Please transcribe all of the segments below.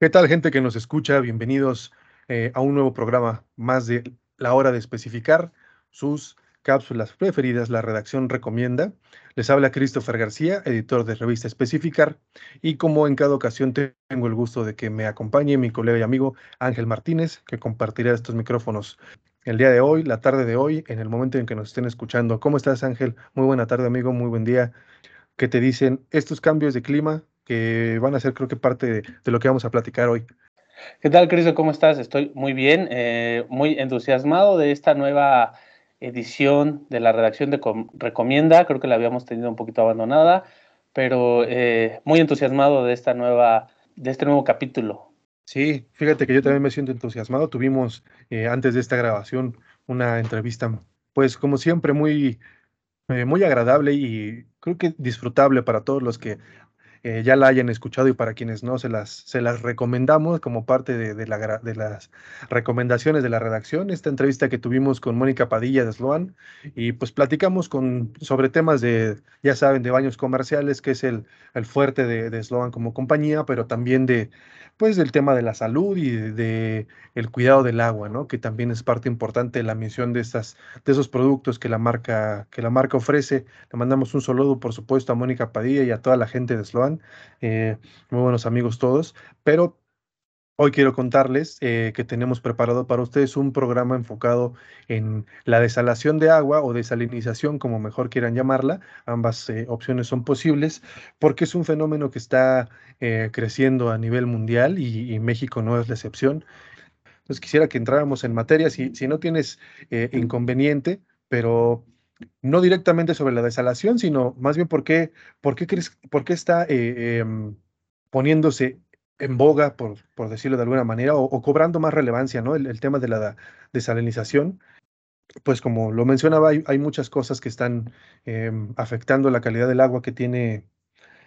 ¿Qué tal, gente que nos escucha? Bienvenidos eh, a un nuevo programa más de La Hora de Especificar, sus cápsulas preferidas, la redacción recomienda. Les habla Christopher García, editor de revista Especificar, y como en cada ocasión tengo el gusto de que me acompañe mi colega y amigo Ángel Martínez, que compartirá estos micrófonos el día de hoy, la tarde de hoy, en el momento en que nos estén escuchando. ¿Cómo estás, Ángel? Muy buena tarde, amigo, muy buen día. ¿Qué te dicen estos cambios de clima? Que van a ser creo que parte de, lo que vamos a platicar hoy. ¿Qué tal, Cris? ¿Cómo estás? Estoy muy bien, eh, muy entusiasmado de esta nueva edición de la redacción de Recomienda. Creo que la habíamos tenido un poquito abandonada, pero eh, muy entusiasmado de esta nueva, de este nuevo capítulo. Sí, fíjate que yo también me siento entusiasmado. Tuvimos eh, antes de esta grabación una entrevista, pues como siempre, muy, muy agradable y creo que disfrutable para todos los que eh, ya la hayan escuchado y para quienes no, se las, se las recomendamos como parte de, la, de, las recomendaciones de la redacción. Esta entrevista que tuvimos con Mónica Padilla de Sloan y pues platicamos con, sobre temas de, ya saben, de baños comerciales, que es el, el fuerte de, de Sloan como compañía, pero también de, pues del tema de la salud y de, el cuidado del agua, ¿no? Que también es parte importante de la misión de estas, de esos productos que la marca, que la marca ofrece. Le mandamos un saludo, por supuesto, a Mónica Padilla y a toda la gente de Sloan, eh, muy buenos amigos todos, pero Hoy quiero contarles eh, que tenemos preparado para ustedes un programa enfocado en la desalación de agua o desalinización, como mejor quieran llamarla. Ambas eh, opciones son posibles porque es un fenómeno que está eh, creciendo a nivel mundial y, México no es la excepción. Entonces quisiera que entráramos en materia, si, si no tienes inconveniente, pero no directamente sobre la desalación, sino más bien por qué, por qué, crees, por qué está em, poniéndose en boga, por, por decirlo de alguna manera, o, cobrando más relevancia, ¿no? El, tema de la desalinización. Pues como lo mencionaba, hay, muchas cosas que están em, afectando la calidad del agua que tiene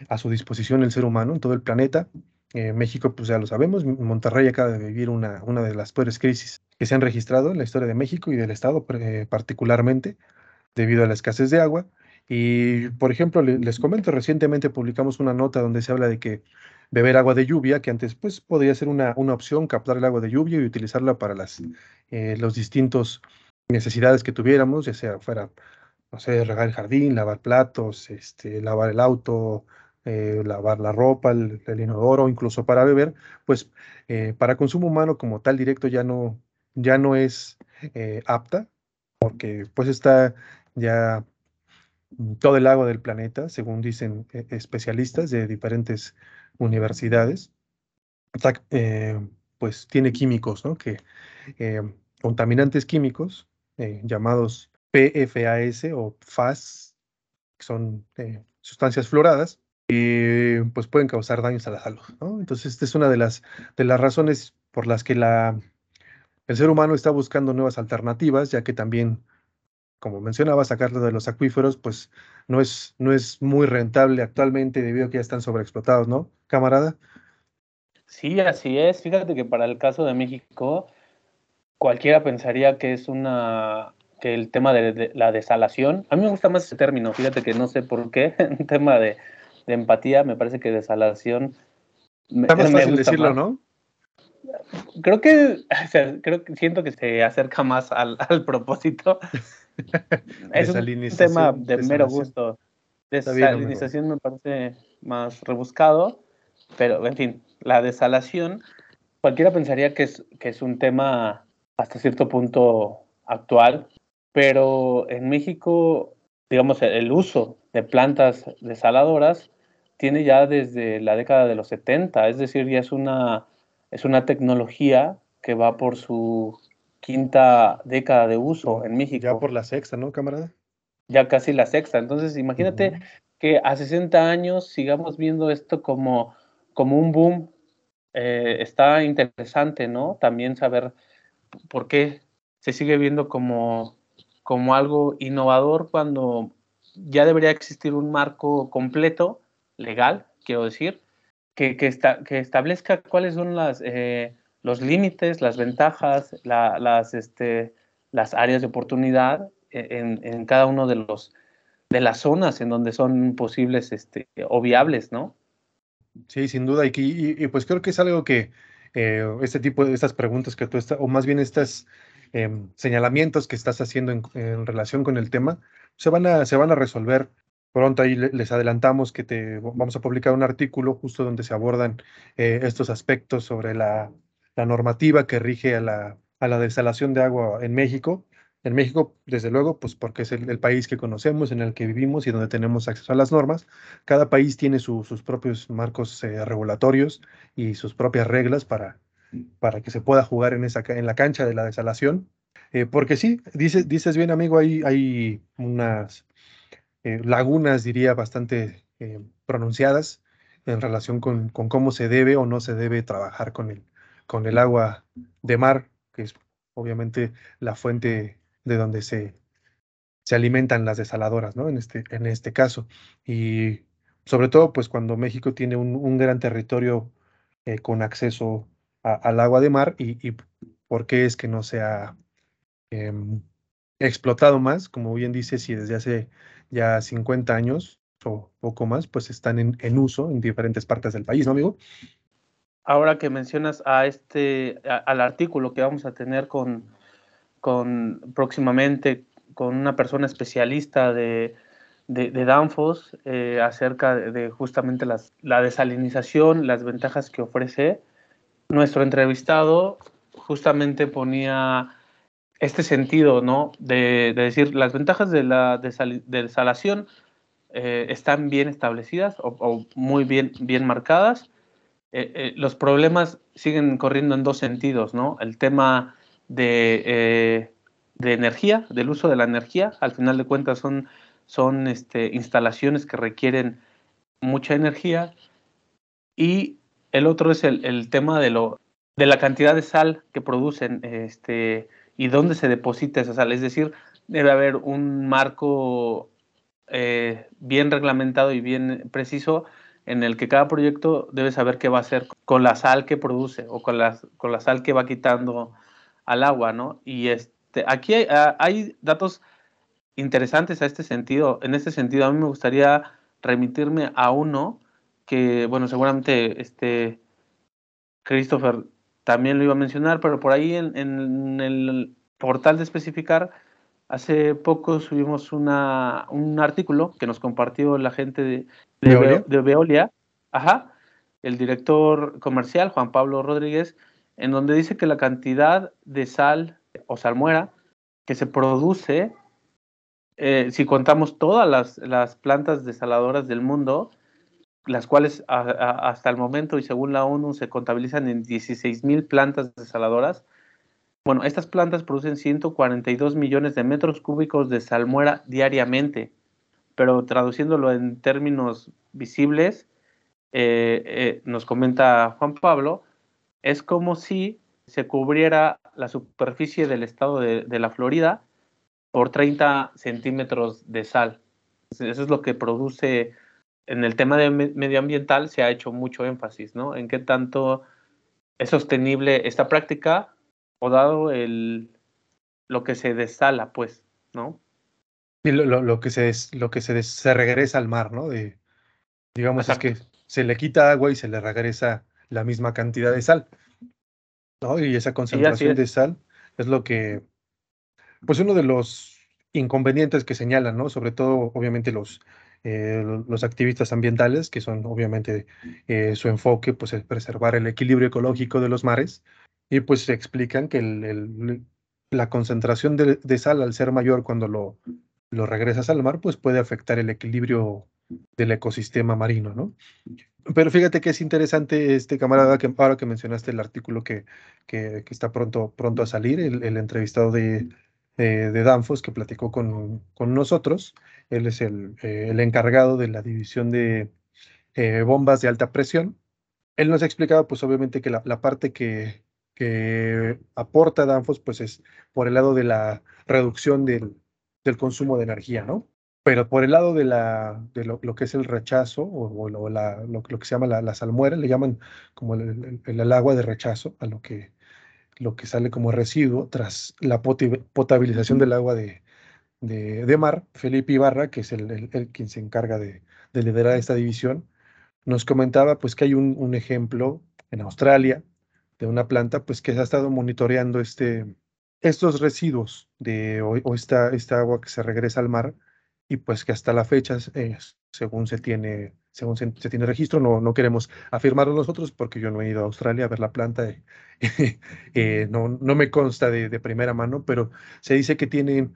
a su disposición el ser humano en todo el planeta. Eh, México, pues ya lo sabemos, Monterrey acaba de vivir una, una de las peores crisis que se han registrado en la historia de México y del Estado eh, particularmente, debido a la escasez de agua. Y, por ejemplo, les comento, recientemente publicamos una nota donde se habla de que beber agua de lluvia, que antes pues podría ser una, una opción, captar el agua de lluvia y utilizarla para las eh, los distintos necesidades que tuviéramos, ya sea fuera, no sé, regar el jardín, lavar platos, este, lavar el auto, eh, lavar la ropa, el, inodoro, incluso para beber, pues eh, para consumo humano como tal directo ya no, ya no es apta, porque pues está ya todo el agua del planeta, según dicen especialistas de diferentes universidades, eh, pues tiene químicos, ¿no? Que eh, contaminantes químicos eh, llamados PFAS o FAS, que son sustancias floradas, y pues pueden causar daños a la salud, ¿no? Entonces, esta es una de las, de las razones por las que la, el ser humano está buscando nuevas alternativas, ya que también como mencionaba, sacarlo de los acuíferos, pues no es, no es muy rentable actualmente debido a que ya están sobreexplotados, ¿no, camarada? Sí, así es. Fíjate que para el caso de México, cualquiera pensaría que es una que el tema de, la desalación, a mí me gusta más ese término, fíjate que no sé por qué, en tema de, empatía, me parece que desalación... Está más fácil decirlo, ¿no? Creo que, creo que siento que se acerca más al, al propósito es un tema de mero gusto. Desalinización me parece más rebuscado, pero en fin, la desalación, cualquiera pensaría que es, que es un tema hasta cierto punto actual, pero en México, digamos, el uso de plantas desaladoras tiene ya desde la década de los 70, es decir, ya es una, es una tecnología que va por su quinta década de uso en México. Ya por la sexta, ¿no, camarada? Ya casi la sexta. Entonces, imagínate que a 60 años sigamos viendo esto como, como un boom. Eh, está interesante, ¿no? También saber por qué se sigue viendo como, como algo innovador cuando ya debería existir un marco completo, legal, quiero decir, que, que, establezca cuáles son las... Eh, los límites, las ventajas, las, este, las áreas de oportunidad e, en, cada uno de los de las zonas en donde son posibles este, o viables, ¿no? Sí, sin duda. Y, y, pues creo que es algo que eh, este tipo de estas preguntas que tú estás, o más bien estos em, señalamientos que estás haciendo en, relación con el tema, se van a, se van a resolver pronto. Ahí les adelantamos que te vamos a publicar un artículo justo donde se abordan eh, estos aspectos sobre la, la normativa que rige a la, a la desalación de agua en México en México, desde luego, pues porque es el, país que conocemos, en el que vivimos y donde tenemos acceso a las normas. Cada país tiene sus propios marcos eh, regulatorios y sus propias reglas para, para que se pueda jugar en, esa, en la cancha de la desalación. Eh, porque sí, dices, dices bien, amigo, hay, hay unas eh, lagunas, diría, bastante pronunciadas en relación con, con, cómo se debe o no se debe trabajar con el, con el agua de mar, que es obviamente la fuente de donde se, se alimentan las desaladoras, ¿no? En este, en este caso. Y sobre todo, pues cuando México tiene un, gran territorio eh, con acceso al agua de mar y, por qué es que no se ha em, explotado más, como bien dice, si desde hace ya 50 años o poco más, pues están en, en uso en diferentes partes del país, ¿no, amigo? Ahora que mencionas a este, al artículo que vamos a tener con, con próximamente con una persona especialista de, de, Danfoss eh, acerca de, justamente las, la desalinización, las ventajas que ofrece. Nuestro entrevistado justamente ponía este sentido, ¿no? De, decir, las ventajas de la desalación eh, están bien establecidas o, muy bien, bien marcadas. Eh, los problemas siguen corriendo en dos sentidos, ¿no? El tema eh, de, energía, del uso de la energía. Al final de cuentas son, son este, instalaciones que requieren mucha energía. Y el otro es el, tema de, lo, de la cantidad de sal que producen este, y dónde se deposita esa sal. Es decir, debe haber un marco eh, bien reglamentado y bien preciso en el que cada proyecto debe saber qué va a hacer con la sal que produce o con la, con la sal que va quitando al agua, ¿no? Y este, aquí ah, hay, datos interesantes a este sentido. En este sentido, a mí me gustaría remitirme a uno que, bueno, seguramente este Christopher también lo iba a mencionar, pero por ahí en, el portal de especificar, hace poco subimos una, un artículo que nos compartió la gente de, de, Veolia, ajá, el director comercial, Juan Pablo Rodríguez, en donde dice que la cantidad de sal o salmuera que se produce, eh, si contamos todas las, plantas desaladoras del mundo, las cuales hasta el momento y según la ONU se contabilizan en 16 mil plantas desaladoras, bueno, estas plantas producen 142 millones de metros cúbicos de salmuera diariamente, pero traduciéndolo en términos visibles, eh, eh, nos comenta Juan Pablo, es como si se cubriera la superficie del estado de, la Florida por 30 centímetros de sal. Eso es lo que produce en el tema de medioambiental se ha hecho mucho énfasis, ¿no? En qué tanto es sostenible esta práctica o dado el lo que se desala, pues, ¿no? Y lo, que se lo que se, se regresa al mar, ¿no? De, digamos es que se le quita agua y se le regresa la misma cantidad de sal. ¿no? Y esa concentración de sal es lo que, pues uno de los inconvenientes que señalan, ¿no? Sobre todo, obviamente, los, eh, los activistas ambientales, que son obviamente eh, su enfoque, pues es preservar el equilibrio ecológico de los mares, y pues explican que el, la concentración de, de, sal al ser mayor cuando lo, lo regresas al mar, pues puede afectar el equilibrio del ecosistema marino, ¿no? Pero fíjate que es interesante, este camarada, que ahora que mencionaste el artículo que, que, está pronto, pronto a salir, el, entrevistado de, de Danfos que platicó con, con nosotros, él es el, eh, el, encargado de la división de eh, bombas de alta presión. Él nos ha explicado, pues obviamente, que la, la parte que, que aporta Danfos, pues es por el lado de la reducción del, del consumo de energía, ¿no? Pero por el lado de, la, de lo, que es el rechazo o, la, lo, que se llama la, salmuera, le llaman como el, el, agua de rechazo a lo que, lo que sale como residuo tras la potabilización del agua de, de, mar. Felipe Ibarra, que es el, quien se encarga de, liderar esta división, nos comentaba pues que hay un, ejemplo en Australia de una planta pues que ha estado monitoreando este, estos residuos de, o, esta, esta, agua que se regresa al mar y pues que hasta la fecha, eh, según se tiene, según se, tiene registro, no, no queremos afirmarlo nosotros porque yo no he ido a Australia a ver la planta, eh, no, no me consta de, primera mano, pero se dice que tienen,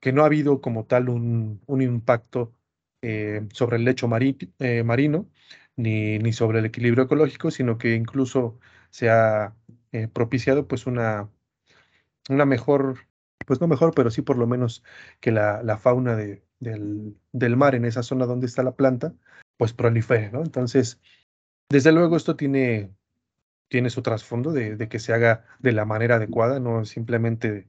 que no ha habido como tal un, un impacto eh, sobre el lecho marino, ni, ni, sobre el equilibrio ecológico, sino que incluso se ha propiciado pues una, una mejor, pues no mejor, pero sí por lo menos que la, la fauna de, del, del, mar en esa zona donde está la planta, pues prolifere, ¿no? Entonces, desde luego esto tiene, tiene su trasfondo de, de, que se haga de la manera adecuada, no simplemente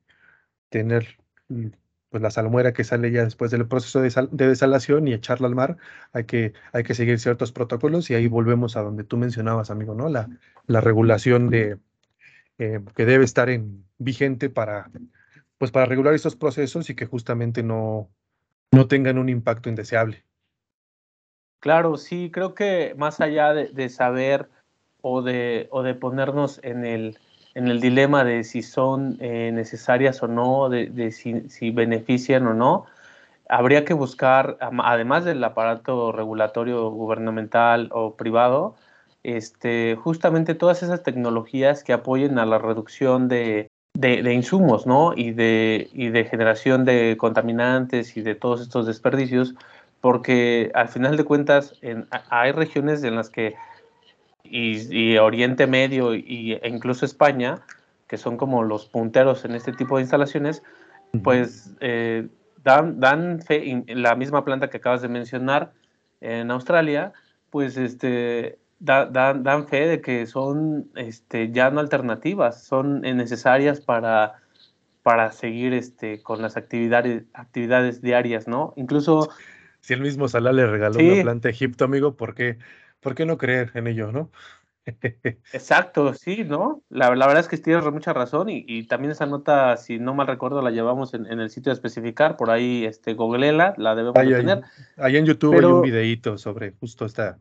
tener mm, pues la salmuera que sale ya después del proceso de, de, desalación y echarla al mar, hay que, hay que seguir ciertos protocolos y ahí volvemos a donde tú mencionabas, amigo, ¿no? La, la regulación de, eh, que debe estar en, vigente para, pues para regular estos procesos y que justamente no, no tengan un impacto indeseable. Claro, sí, creo que más allá de, saber o de, o de ponernos en el, en el dilema de si son eh, necesarias o no, de, si, si, benefician o no, habría que buscar, además del aparato regulatorio gubernamental o privado, este, justamente todas esas tecnologías que apoyen a la reducción de, de, insumos, ¿no? Y de, y de generación de contaminantes y de todos estos desperdicios, porque al final de cuentas en, hay regiones en las que, y, Oriente Medio y, e incluso España, que son como los punteros en este tipo de instalaciones, pues eh, dan, dan fe, la misma planta que acabas de mencionar en Australia, pues este, dan, fe de que son este, ya no alternativas, son necesarias para, para seguir este, con las actividades, actividades diarias, ¿no? Incluso... Si el mismo Salah le regaló una planta a Egipto, amigo, ¿por qué, ¿por qué no creer en ello, no? Exacto, sí, ¿no? La, verdad es que tienes mucha razón y, también esa nota, si no mal recuerdo, la llevamos en, el sitio de especificar, por ahí, este, googleela, la debemos tener. Ahí en YouTube hay un videíto sobre justo esta,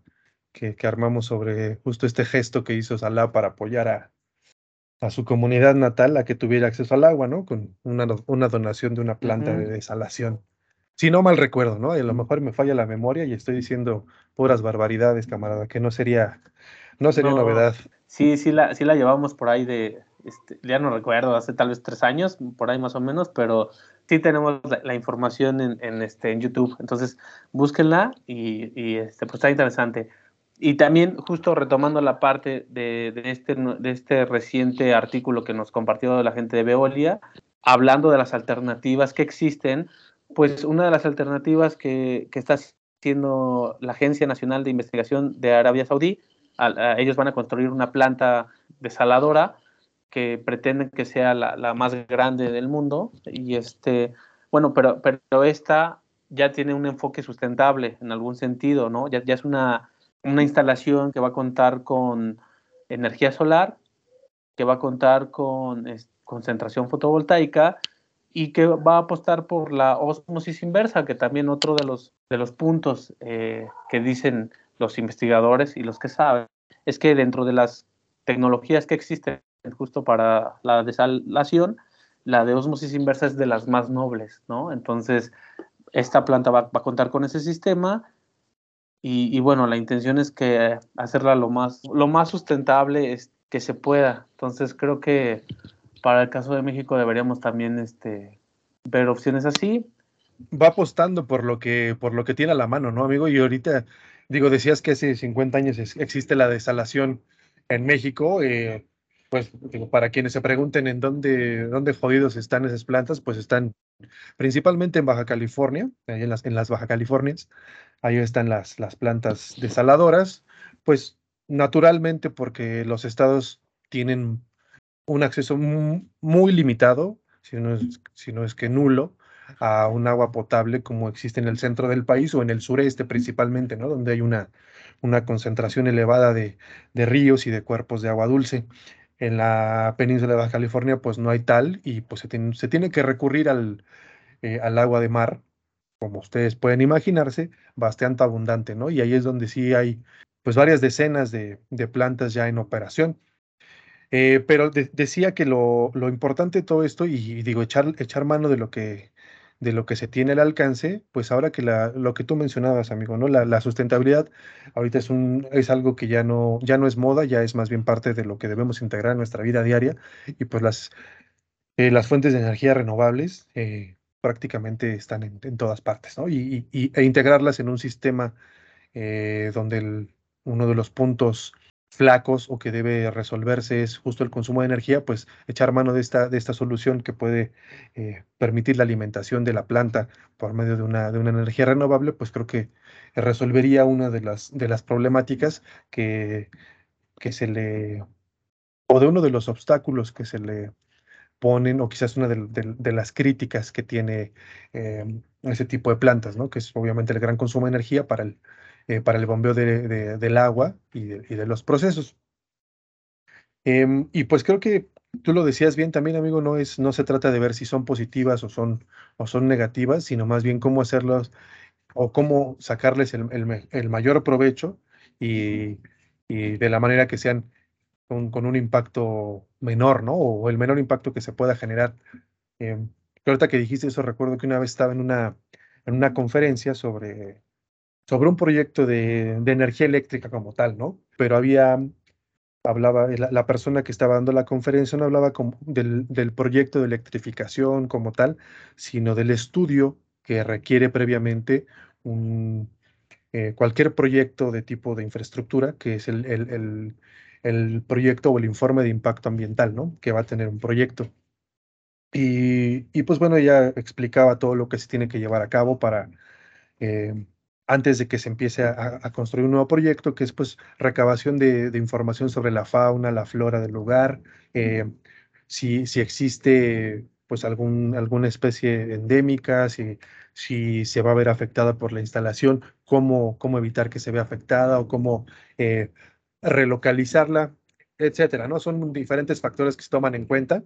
que, armamos sobre justo este gesto que hizo Salah para apoyar a, a, su comunidad natal a que tuviera acceso al agua, ¿no? Con una, una donación de una planta de desalación. Si no mal recuerdo, ¿no? Y a lo mejor me falla la memoria y estoy diciendo puras barbaridades, camarada, que no sería, no sería novedad. Sí, sí la, sí la llevamos por ahí de, este, ya no recuerdo, hace tal vez tres años, por ahí más o menos, pero sí tenemos la, información en, en, este, en YouTube. Entonces, búsquenla y, y este, pues está interesante. Y también, justo retomando la parte de, este, de este reciente artículo que nos compartió la gente de Veolia, hablando de las alternativas que existen, pues una de las alternativas que, está haciendo la Agencia Nacional de Investigación de Arabia Saudí, ellos van a construir una planta desaladora que pretenden que sea la, más grande del mundo y este bueno pero pero esta ya tiene un enfoque sustentable en algún sentido no ya, ya es una una instalación que va a contar con energía solar, que va a contar con concentración fotovoltaica y que va a apostar por la osmosis inversa, que también otro de los, de los puntos eh, que dicen los investigadores y los que saben, es que dentro de las tecnologías que existen justo para la desalación, la de osmosis inversa es de las más nobles, ¿no? Entonces, esta planta va, va a contar con ese sistema y, bueno, la intención es que hacerla lo más, lo más sustentable es que se pueda. Entonces creo que para el caso de México deberíamos también este, ver opciones así. Va apostando por lo que, por lo que tiene a la mano, ¿no, amigo? Y ahorita, digo, decías que hace 50 años existe la desalación en México. Eh, pues para quienes se pregunten en dónde, dónde jodidos están esas plantas, pues están principalmente en Baja California, en las, en las Baja Californias, ahí están las, las plantas desaladoras, pues naturalmente porque los estados tienen un acceso muy, limitado, si no, es, si no es que nulo, a un agua potable como existe en el centro del país o en el sureste principalmente, ¿no? Donde hay una, una concentración elevada de, de ríos y de cuerpos de agua dulce. En la península de Baja California, pues no hay tal y pues se tiene, se tiene que recurrir al, eh, al agua de mar como ustedes pueden imaginarse, bastante abundante, ¿no? Y ahí es donde sí hay, pues varias decenas de, plantas ya en operación. Eh, pero decía que lo, importante de todo esto, y, digo, echar, echar mano de lo que de lo que se tiene al alcance, pues ahora que la, lo que tú mencionabas, amigo, ¿no? La, sustentabilidad ahorita es, un, es algo que ya no, ya no es moda, ya es más bien parte de lo que debemos integrar en nuestra vida diaria y pues las, eh, las fuentes de energía renovables eh, prácticamente están en, todas partes, ¿no? Y, e integrarlas en un sistema eh, donde uno de los puntos flacos o que debe resolverse es justo el consumo de energía, pues echar mano de esta, de esta solución que puede eh, permitir la alimentación de la planta por medio de una, de una energía renovable, pues creo que resolvería una de las, de las problemáticas que, que se le, o de uno de los obstáculos que se le ponen, o quizás una de, las críticas que tiene eh, ese tipo de plantas, ¿no? que es obviamente el gran consumo de energía para el, eh, para el bombeo del agua y de, los procesos. Em, y pues creo que tú lo decías bien también, amigo, no, es, no se trata de ver si son positivas o son, o son negativas, sino más bien cómo hacerlas o cómo sacarles el, mayor provecho y, de la manera que sean con, un impacto menor, ¿no? O el menor impacto que se pueda generar. Eh, ahorita que dijiste eso, recuerdo que una vez estaba en una, en una conferencia sobre sobre un proyecto de, energía eléctrica como tal, ¿no? Pero había, hablaba, la, persona que estaba dando la conferencia no hablaba del, proyecto de electrificación como tal, sino del estudio que requiere previamente un, eh, cualquier proyecto de tipo de infraestructura, que es el, el, proyecto o el informe de impacto ambiental, ¿no? Que va a tener un proyecto. Y, y, pues bueno, ella explicaba todo lo que se tiene que llevar a cabo para eh, antes de que se empiece a, construir un nuevo proyecto, que es pues recabación de, información sobre la fauna, la flora del lugar, eh, si, si, existe pues algún, alguna especie endémica, si, si se va a ver afectada por la instalación, cómo, cómo evitar que se vea afectada o cómo eh, relocalizarla, etcétera, ¿no? Son diferentes factores que se toman en cuenta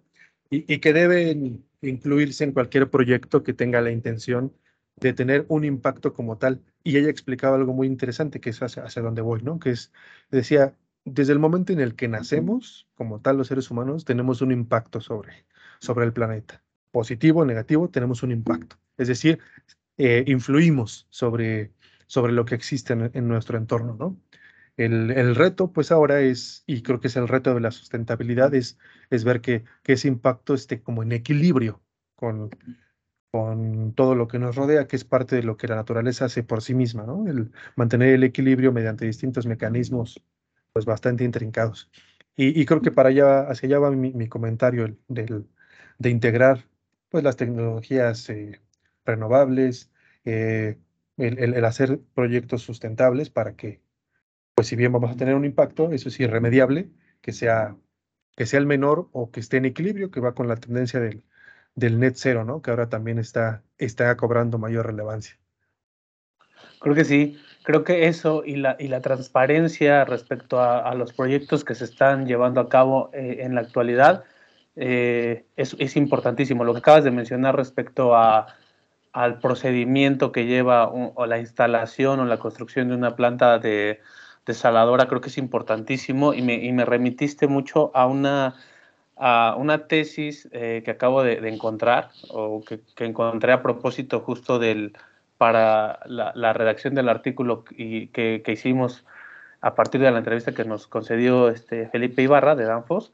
y, y que deben incluirse en cualquier proyecto que tenga la intención de tener un impacto como tal. Y ella explicaba algo muy interesante, que es hacia, hacia dónde voy, ¿no? Que es, decía, desde el momento en el que nacemos, como tal los seres humanos, tenemos un impacto sobre, sobre el planeta. Positivo o negativo, tenemos un impacto. Es decir, eh, influimos sobre, sobre lo que existe en, nuestro entorno, ¿no? El, el, reto, pues ahora es, y creo que es el reto de la sustentabilidad, es, es ver que, que ese impacto esté como en equilibrio con, con todo lo que nos rodea, que es parte de lo que la naturaleza hace por sí misma. El mantener el equilibrio mediante distintos mecanismos, pues bastante intrincados. Y, creo que para allá, hacia allá va mi, comentario del, de integrar, pues las tecnologías eh, renovables, eh, el, hacer proyectos sustentables para que, pues si bien vamos a tener un impacto, eso es irremediable, que sea, que sea el menor o que esté en equilibrio, que va con la tendencia del, del net cero, ¿no? Que ahora también está, está cobrando mayor relevancia. Creo que sí, creo que eso y la, y la transparencia respecto a, los proyectos que se están llevando a cabo eh, en la actualidad eh, es, es, importantísimo. Lo que acabas de mencionar respecto a, al procedimiento que lleva o la instalación o la construcción de una planta de desaladora creo que es importantísimo y me, y me remitiste mucho a una a una tesis eh, que acabo de, encontrar o que, encontré a propósito justo del, para la, redacción del artículo y, que, hicimos a partir de la entrevista que nos concedió este Felipe Ibarra de Danfos,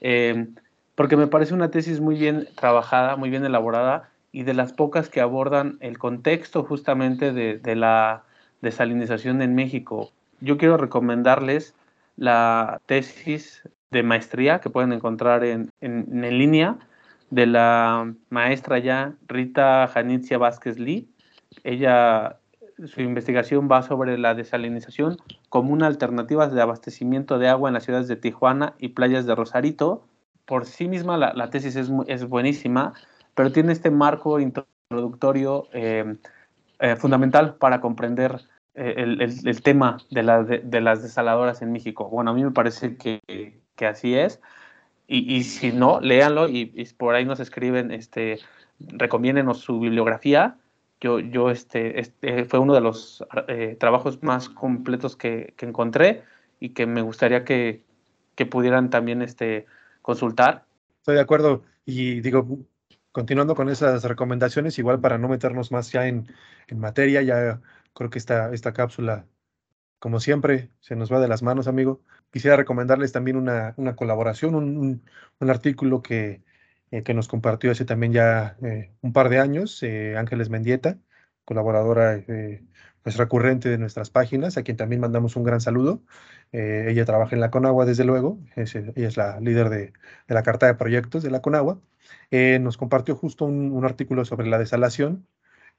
em, porque me parece una tesis muy bien trabajada, muy bien elaborada y de las pocas que abordan el contexto justamente de, de la desalinización en México. Yo quiero recomendarles la tesis de maestría que pueden encontrar en, en, línea de la maestra ya Rita Janitzia Vázquez Lee. Ella, su investigación va sobre la desalinización como una alternativa de abastecimiento de agua en las ciudades de Tijuana y playas de Rosarito. Por sí misma la, la tesis es, es, buenísima, pero tiene este marco introductorio eh, eh, fundamental para comprender eh, el, el, tema de, la, de, las desaladoras en México. Bueno, a mí me parece que, que así es. Y, y si no, léanlo y, por ahí nos escriben, este, recomiéndenos su bibliografía, yo, yo este, este fue uno de los eh, trabajos más completos que, que, encontré y que me gustaría que, que pudieran también este, consultar. Estoy de acuerdo y digo, continuando con esas recomendaciones, igual para no meternos más ya en, en materia, ya creo que esta, esta cápsula, como siempre, se nos va de las manos, amigo. Quisiera recomendarles también una, una colaboración, un, un, artículo que, eh, que nos compartió hace también ya eh, un par de años, eh, Ángeles Mendieta, colaboradora pues recurrente de nuestras páginas, a quien también mandamos un gran saludo. ella trabaja en la Conagua, desde luego, ella es la líder de, de, la carta de proyectos de la Conagua. nos compartió justo un, un, artículo sobre la desalación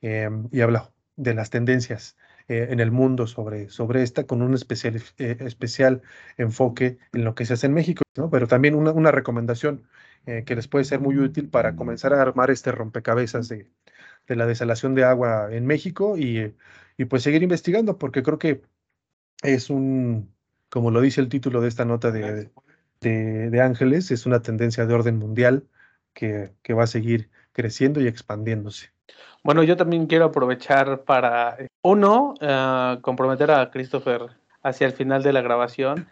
y habla de las tendencias en el mundo sobre, sobre esta, con un especial, especial enfoque en lo que se hace en México, ¿no? pero también una, una recomendación eh, que les puede ser muy útil para comenzar a armar este rompecabezas de, de la desalación de agua en México y, y, pues seguir investigando, porque creo que es un, como lo dice el título de esta nota de, de, de Ángeles, es una tendencia de orden mundial que, que va a seguir creciendo y expandiéndose. Bueno, yo también quiero aprovechar para, uno, uh, comprometer a Christopher hacia el final de la grabación.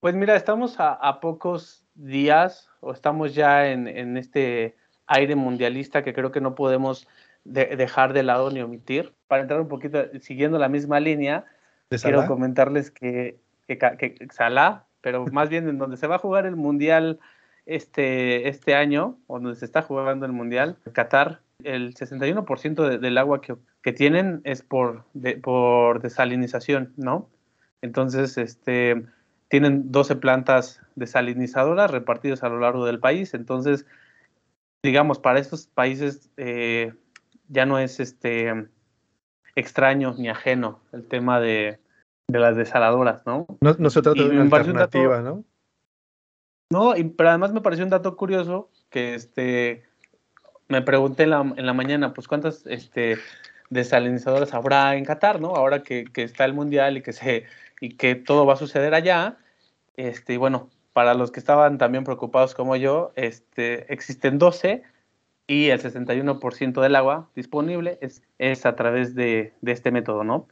Pues mira, estamos a, a pocos días o estamos ya en, en, este aire mundialista que creo que no podemos de, dejar de lado ni omitir. Para entrar un poquito siguiendo la misma línea, quiero comentarles que, que, que Salah, pero más bien en donde se va a jugar el mundial este, este año, o donde se está jugando el mundial, Qatar, el 61% de, del agua que, que, tienen es por, de, por desalinización, ¿no? Entonces, este, tienen 12 plantas desalinizadoras repartidas a lo largo del país. Entonces, digamos, para estos países eh, ya no es este extraño ni ajeno el tema de, de las desaladoras, ¿no? No, no se trata de una alternativa, ¿no? No, y, pero además me pareció un dato curioso que este me pregunté en la, en la mañana, pues cuántas este, desalinizadoras habrá en Qatar, ¿no? Ahora que, que está el mundial y que se y que todo va a suceder allá. Este, y bueno, para los que estaban también preocupados como yo, este, existen 12 y el 61% del agua disponible es, es a través de, de, este método, ¿no?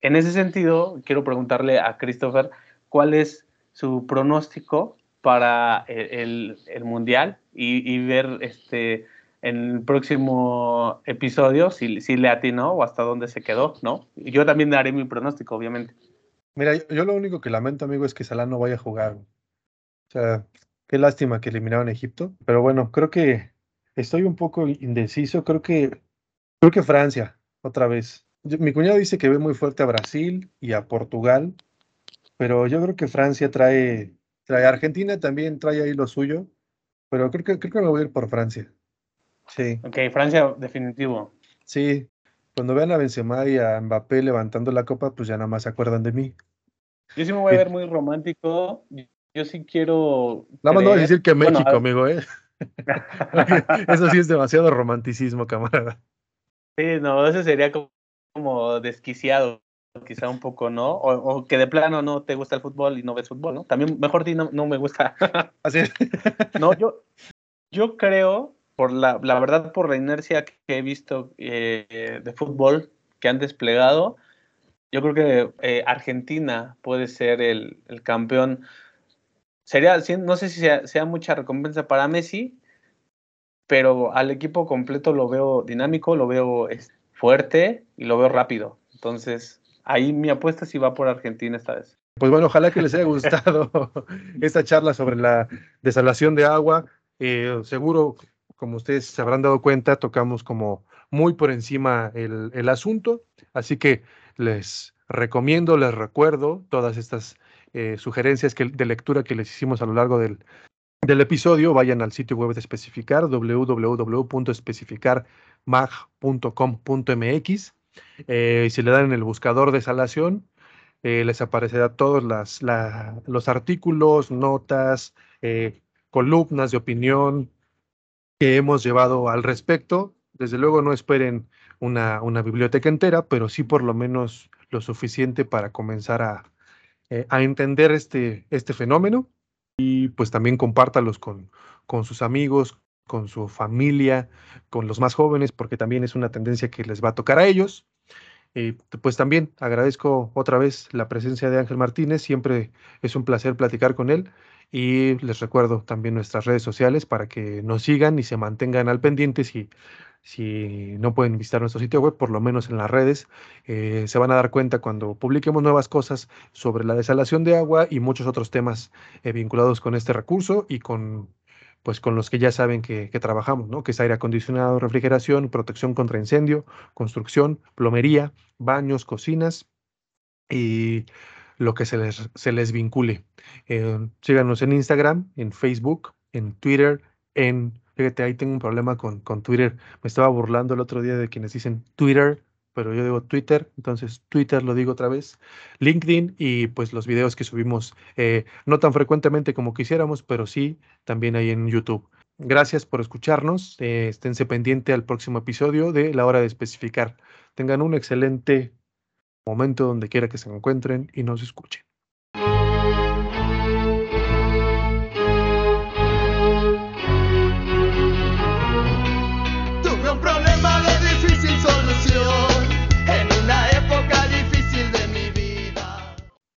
En ese sentido, quiero preguntarle a Christopher cuál es su pronóstico para el, el, Mundial y, y, ver este, en el próximo episodio si, si le atinó o hasta dónde se quedó, ¿no? Yo también daré mi pronóstico, obviamente. Mira, yo, lo único que lamento, amigo, es que Salah no vaya a jugar. O sea, qué lástima que eliminaron Egipto. Pero bueno, creo que estoy un poco indeciso. Creo que, creo que Francia, otra vez. mi cuñado dice que ve muy fuerte a Brasil y a Portugal. Pero yo creo que Francia trae, trae Argentina también trae ahí lo suyo. Pero creo que, creo que me voy a ir por Francia. Sí. Ok, Francia, definitivo. Sí, cuando vean a Benzema y a Mbappé levantando la copa, pues ya nada más se acuerdan de mí. Yo sí me voy a ver muy romántico. Yo sí quiero. Nada más no voy a decir que México, amigo, ¿eh? eso sí es demasiado romanticismo, camarada. Sí, no, eso sería como, desquiciado, quizá un poco, ¿no? O, que de plano no te gusta el fútbol y no ves fútbol, ¿no? También, mejor di, no, no me gusta. Así es. no, yo, yo creo por la, la verdad, por la inercia que he visto eh, de fútbol que han desplegado, yo creo que eh, Argentina puede ser el, el, campeón. Sería, no sé si sea, sea, mucha recompensa para Messi, pero al equipo completo lo veo dinámico, lo veo fuerte y lo veo rápido. Entonces, ahí mi apuesta sí va por Argentina esta vez. Pues bueno, ojalá que les haya gustado esta charla sobre la desalación de agua. Eh, seguro como ustedes se habrán dado cuenta, tocamos como muy por encima el, asunto, así que les recomiendo, les recuerdo todas estas eh, sugerencias que, de lectura que les hicimos a lo largo del, del episodio, vayan al sitio web de Especificar, www.especificarmag.com.mx. Eh, si le dan en el buscador de salación, eh, les aparecerá todos los artículos, notas, eh, columnas de opinión, que hemos llevado al respecto. Desde luego no esperen una, biblioteca entera, pero sí por lo menos lo suficiente para comenzar a, eh, entender este, este fenómeno y pues también compártalos con, con sus amigos, con su familia, con los más jóvenes, porque también es una tendencia que les va a tocar a ellos. Y pues también agradezco otra vez la presencia de Ángel Martínez, siempre es un placer platicar con él y les recuerdo también nuestras redes sociales para que nos sigan y se mantengan al pendiente si, si no pueden visitar nuestro sitio web, por lo menos en las redes, eh, se van a dar cuenta cuando publiquemos nuevas cosas sobre la desalación de agua y muchos otros temas eh, vinculados con este recurso y con pues con los que ya saben que, trabajamos, ¿no? Que es aire acondicionado, refrigeración, protección contra incendio, construcción, plomería, baños, cocinas y lo que se les, se les vincule. Eh, síganos en Instagram, en Facebook, en Twitter, en... Fíjate, ahí tengo un problema con, con Twitter. Me estaba burlando el otro día de quienes dicen Twitter, pero yo digo Twitter, entonces Twitter lo digo otra vez, LinkedIn y pues los videos que subimos eh, no tan frecuentemente como quisiéramos, pero sí también ahí en YouTube. Gracias por escucharnos, eh, esténse pendiente al próximo episodio de La Hora de Especificar. Tengan un excelente momento donde quiera que se encuentren y nos escuchen.